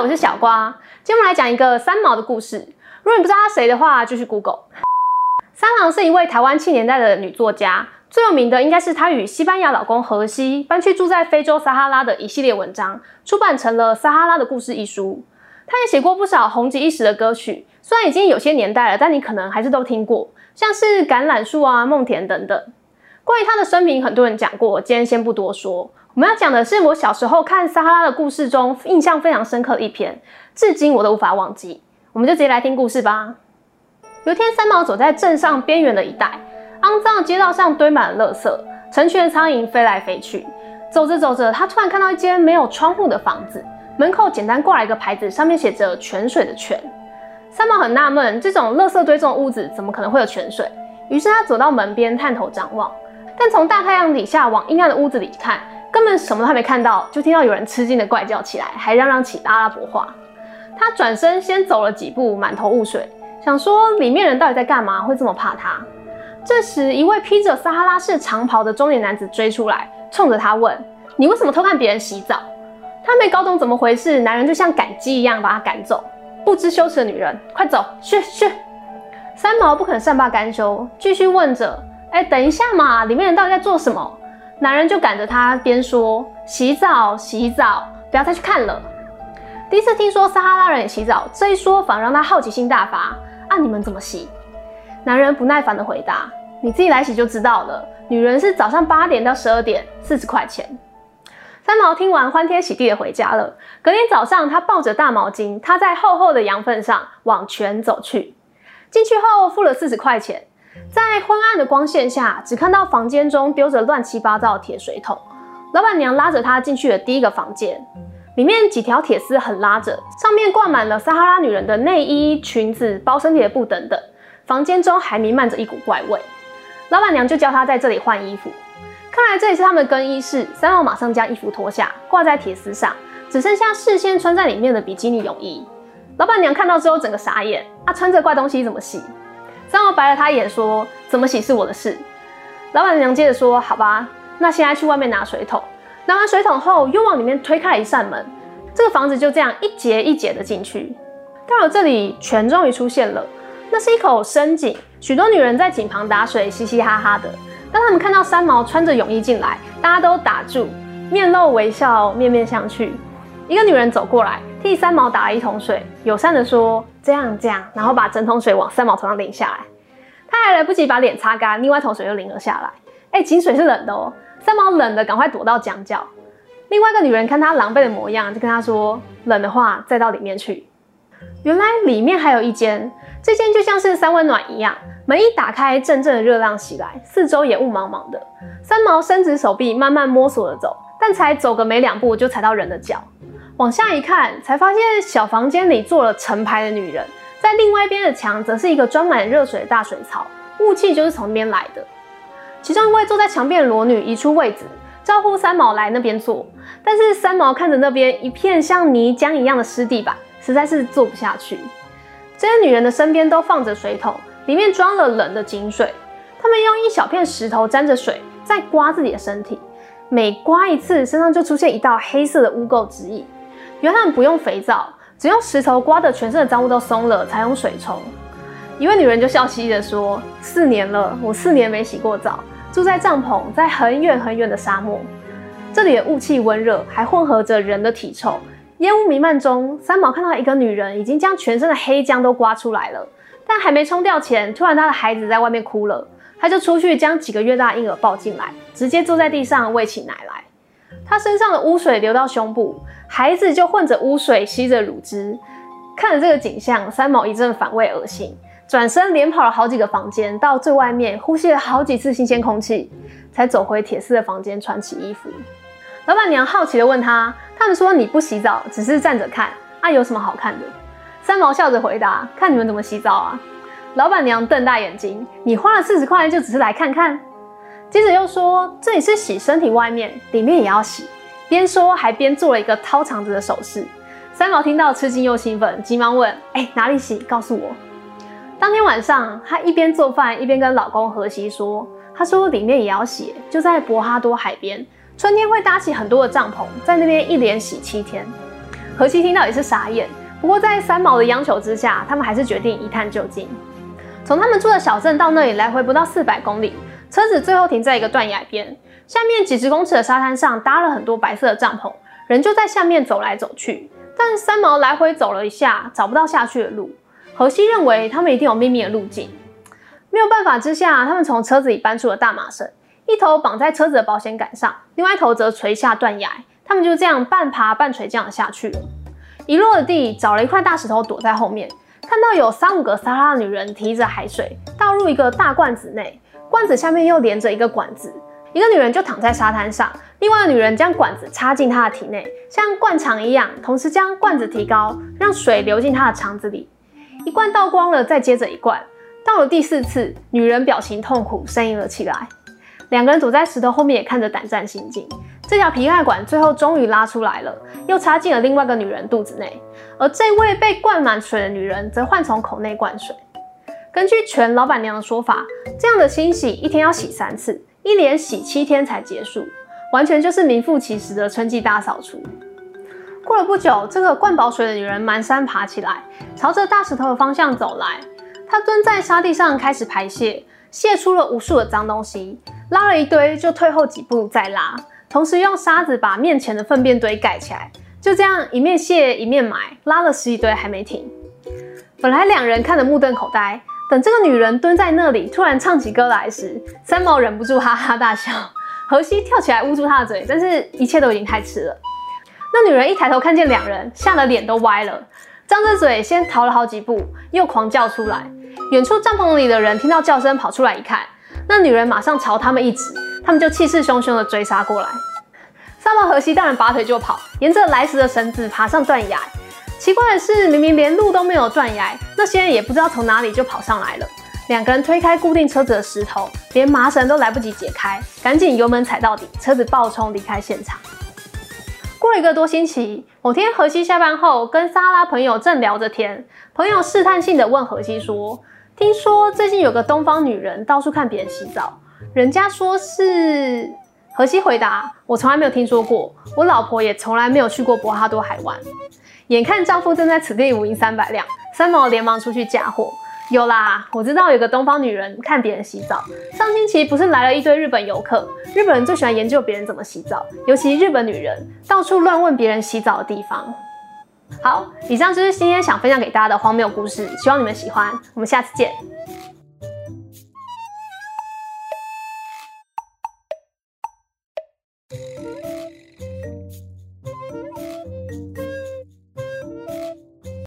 我是小瓜。今天我们来讲一个三毛的故事。如果你不知道她谁的话，就去 Google。三毛是一位台湾七年代的女作家，最有名的应该是她与西班牙老公荷西搬去住在非洲撒哈拉的一系列文章，出版成了《撒哈拉的故事》一书。她也写过不少红极一时的歌曲，虽然已经有些年代了，但你可能还是都听过，像是《橄榄树》啊、《梦田》等等。关于他的生平，很多人讲过，今天先不多说。我们要讲的是我小时候看《撒哈拉的故事》中印象非常深刻的一篇，至今我都无法忘记。我们就直接来听故事吧。有天，三毛走在镇上边缘的一带，肮脏的街道上堆满了垃圾，成群的苍蝇飞来飞去。走着走着，他突然看到一间没有窗户的房子，门口简单挂了一个牌子，上面写着“泉水”的“泉”。三毛很纳闷，这种垃圾堆中的屋子怎么可能会有泉水？于是他走到门边，探头张望，但从大太阳底下往阴暗的屋子里看。根本什么都还没看到，就听到有人吃惊的怪叫起来，还嚷嚷起阿拉伯话。他转身先走了几步，满头雾水，想说里面人到底在干嘛，会这么怕他。这时，一位披着撒哈拉式长袍的中年男子追出来，冲着他问：“你为什么偷看别人洗澡？”他没搞懂怎么回事，男人就像赶鸡一样把他赶走。不知羞耻的女人，快走，去去！三毛不肯善罢甘休，继续问着：“哎，等一下嘛，里面人到底在做什么？”男人就赶着他，边说：“洗澡，洗澡，不要再去看了。”第一次听说撒哈拉人也洗澡，这一说反而让他好奇心大发。按你们怎么洗？男人不耐烦地回答：“你自己来洗就知道了。女人是早上八点到十二点，四十块钱。”三毛听完，欢天喜地地回家了。隔天早上，他抱着大毛巾，他在厚厚的羊粪上往泉走去。进去后，付了四十块钱。在昏暗的光线下，只看到房间中丢着乱七八糟的铁水桶。老板娘拉着他进去了第一个房间，里面几条铁丝横拉着，上面挂满了撒哈拉女人的内衣、裙子、包身体的布等等。房间中还弥漫着一股怪味。老板娘就叫他在这里换衣服。看来这里是他们的更衣室。三毛马上将衣服脱下，挂在铁丝上，只剩下事先穿在里面的比基尼泳衣。老板娘看到之后整个傻眼，啊，穿这怪东西怎么洗？三毛白了他一眼，说：“怎么洗是我的事。”老板娘接着说：“好吧，那现在去外面拿水桶。拿完水桶后，又往里面推开一扇门。这个房子就这样一节一节的进去。到了这里，泉终于出现了。那是一口深井，许多女人在井旁打水，嘻嘻哈哈的。当他们看到三毛穿着泳衣进来，大家都打住，面露微笑，面面相觑。一个女人走过来，替三毛打了一桶水，友善的说。这样这样，然后把整桶水往三毛头上淋下来，他还来不及把脸擦干，另外一桶水又淋了下来。哎，井水是冷的哦，三毛冷的赶快躲到墙角。另外一个女人看他狼狈的模样，就跟他说：“冷的话再到里面去。”原来里面还有一间，这间就像是三温暖一样，门一打开，阵阵的热浪袭来，四周也雾茫茫的。三毛伸直手臂，慢慢摸索着走，但才走个没两步，就踩到人的脚。往下一看，才发现小房间里坐了成排的女人，在另外一边的墙则是一个装满热水的大水槽，雾气就是从那边来的。其中一位坐在墙边的裸女移出位子，招呼三毛来那边坐。但是三毛看着那边一片像泥浆一样的湿地板，实在是坐不下去。这些女人的身边都放着水桶，里面装了冷的井水。她们用一小片石头沾着水，在刮自己的身体，每刮一次，身上就出现一道黑色的污垢指印。原来他们不用肥皂，只用石头刮的全身的脏污都松了，才用水冲。一位女人就笑嘻嘻的说：“四年了，我四年没洗过澡，住在帐篷，在很远很远的沙漠。这里的雾气温热，还混合着人的体臭，烟雾弥漫中，三毛看到一个女人已经将全身的黑浆都刮出来了，但还没冲掉前，突然她的孩子在外面哭了，她就出去将几个月大的婴儿抱进来，直接坐在地上喂起奶来。他身上的污水流到胸部。”孩子就混着污水吸着乳汁，看着这个景象，三毛一阵反胃恶心，转身连跑了好几个房间，到最外面呼吸了好几次新鲜空气，才走回铁丝的房间穿起衣服。老板娘好奇的问他：“他们说你不洗澡，只是站着看，啊有什么好看的？”三毛笑着回答：“看你们怎么洗澡啊！”老板娘瞪大眼睛：“你花了四十块就只是来看看？”接着又说：“这里是洗身体，外面里面也要洗。”边说还边做了一个掏肠子的手势。三毛听到吃惊又兴奋，急忙问：“哎，哪里洗？告诉我。”当天晚上，她一边做饭一边跟老公荷西说：“她说里面也要洗，就在博哈多海边，春天会搭起很多的帐篷，在那边一连洗七天。”荷西听到也是傻眼。不过在三毛的央求之下，他们还是决定一探究竟。从他们住的小镇到那里来回不到四百公里，车子最后停在一个断崖边，下面几十公尺的沙滩上搭了很多白色的帐篷，人就在下面走来走去。但三毛来回走了一下，找不到下去的路。荷西认为他们一定有秘密的路径。没有办法之下，他们从车子里搬出了大麻绳，一头绑在车子的保险杆上，另外一头则垂下断崖。他们就这样半爬半垂这样下去了。一落地，找了一块大石头躲在后面，看到有三五个撒拉女人提着海水倒入一个大罐子内，罐子下面又连着一个管子，一个女人就躺在沙滩上，另外一个女人将管子插进她的体内，像灌肠一样，同时将罐子提高，让水流进她的肠子里。一罐倒光了，再接着一罐，到了第四次，女人表情痛苦，呻吟了起来。两个人躲在石头后面，也看着胆战心惊。这条皮带管最后终于拉出来了，又插进了另外一个女人肚子内，而这位被灌满水的女人则换从口内灌水。根据全老板娘的说法，这样的清洗一天要洗三次，一连洗七天才结束，完全就是名副其实的春季大扫除。过了不久，这个灌饱水的女人蹒跚爬起来，朝着大石头的方向走来。她蹲在沙地上开始排泄，泄出了无数的脏东西，拉了一堆就退后几步再拉。同时用沙子把面前的粪便堆盖起来，就这样一面卸一面埋，拉了十几堆还没停。本来两人看得目瞪口呆，等这个女人蹲在那里突然唱起歌来时，三毛忍不住哈哈大笑。荷西跳起来捂住她的嘴，但是一切都已经太迟了。那女人一抬头看见两人，吓得脸都歪了，张着嘴先逃了好几步，又狂叫出来。远处帐篷里的人听到叫声跑出来一看，那女人马上朝他们一指。他们就气势汹汹地追杀过来，三毛荷西当然拔腿就跑，沿着来时的绳子爬上断崖。奇怪的是，明明连路都没有断崖，那些人也不知道从哪里就跑上来了。两个人推开固定车子的石头，连麻绳都来不及解开，赶紧油门踩到底，车子爆冲离开现场。过了一个多星期，某天荷西下班后跟莎拉朋友正聊着天，朋友试探性的问荷西说：“听说最近有个东方女人到处看别人洗澡。”人家说是荷西回答，我从来没有听说过，我老婆也从来没有去过博哈多海湾。眼看丈夫正在此地无银三百两，三毛连忙出去嫁祸。有啦，我知道有个东方女人看别人洗澡。上星期不是来了一堆日本游客，日本人最喜欢研究别人怎么洗澡，尤其日本女人到处乱问别人洗澡的地方。好，以上就是今天想分享给大家的荒谬故事，希望你们喜欢。我们下次见。